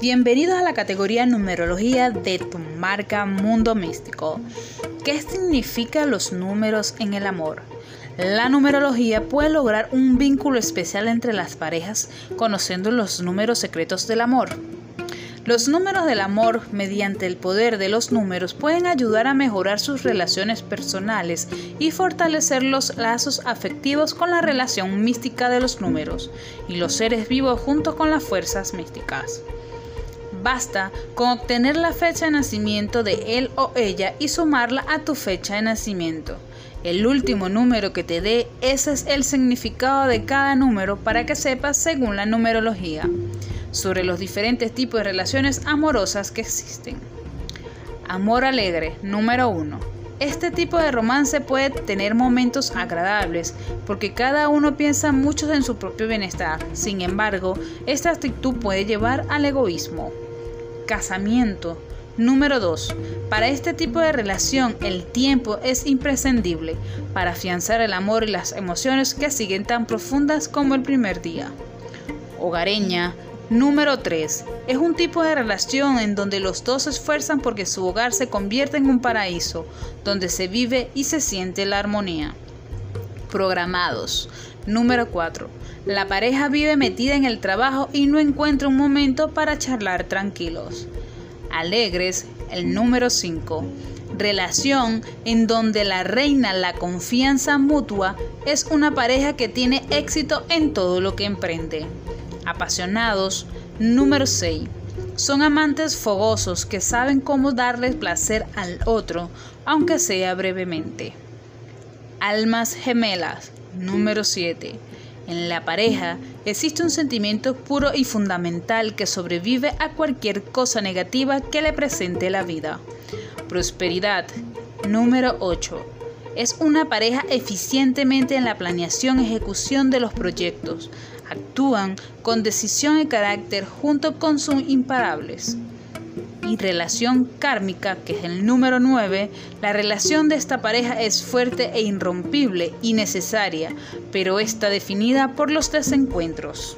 Bienvenidos a la categoría Numerología de tu marca Mundo Místico. ¿Qué significan los números en el amor? La numerología puede lograr un vínculo especial entre las parejas conociendo los números secretos del amor. Los números del amor, mediante el poder de los números, pueden ayudar a mejorar sus relaciones personales y fortalecer los lazos afectivos con la relación mística de los números y los seres vivos junto con las fuerzas místicas. Basta con obtener la fecha de nacimiento de él o ella y sumarla a tu fecha de nacimiento. El último número que te dé, ese es el significado de cada número para que sepas según la numerología sobre los diferentes tipos de relaciones amorosas que existen. Amor alegre, número 1. Este tipo de romance puede tener momentos agradables porque cada uno piensa mucho en su propio bienestar. Sin embargo, esta actitud puede llevar al egoísmo. Casamiento. Número 2. Para este tipo de relación el tiempo es imprescindible para afianzar el amor y las emociones que siguen tan profundas como el primer día. Hogareña. Número 3. Es un tipo de relación en donde los dos se esfuerzan porque su hogar se convierta en un paraíso, donde se vive y se siente la armonía. Programados. Número 4. La pareja vive metida en el trabajo y no encuentra un momento para charlar tranquilos. Alegres, el número 5. Relación en donde la reina la confianza mutua es una pareja que tiene éxito en todo lo que emprende. Apasionados, número 6. Son amantes fogosos que saben cómo darle placer al otro, aunque sea brevemente. Almas gemelas, número 7. En la pareja existe un sentimiento puro y fundamental que sobrevive a cualquier cosa negativa que le presente la vida. Prosperidad. Número 8. Es una pareja eficientemente en la planeación y ejecución de los proyectos. Actúan con decisión y carácter junto con sus imparables y relación kármica, que es el número 9, la relación de esta pareja es fuerte e irrompible y necesaria, pero está definida por los desencuentros.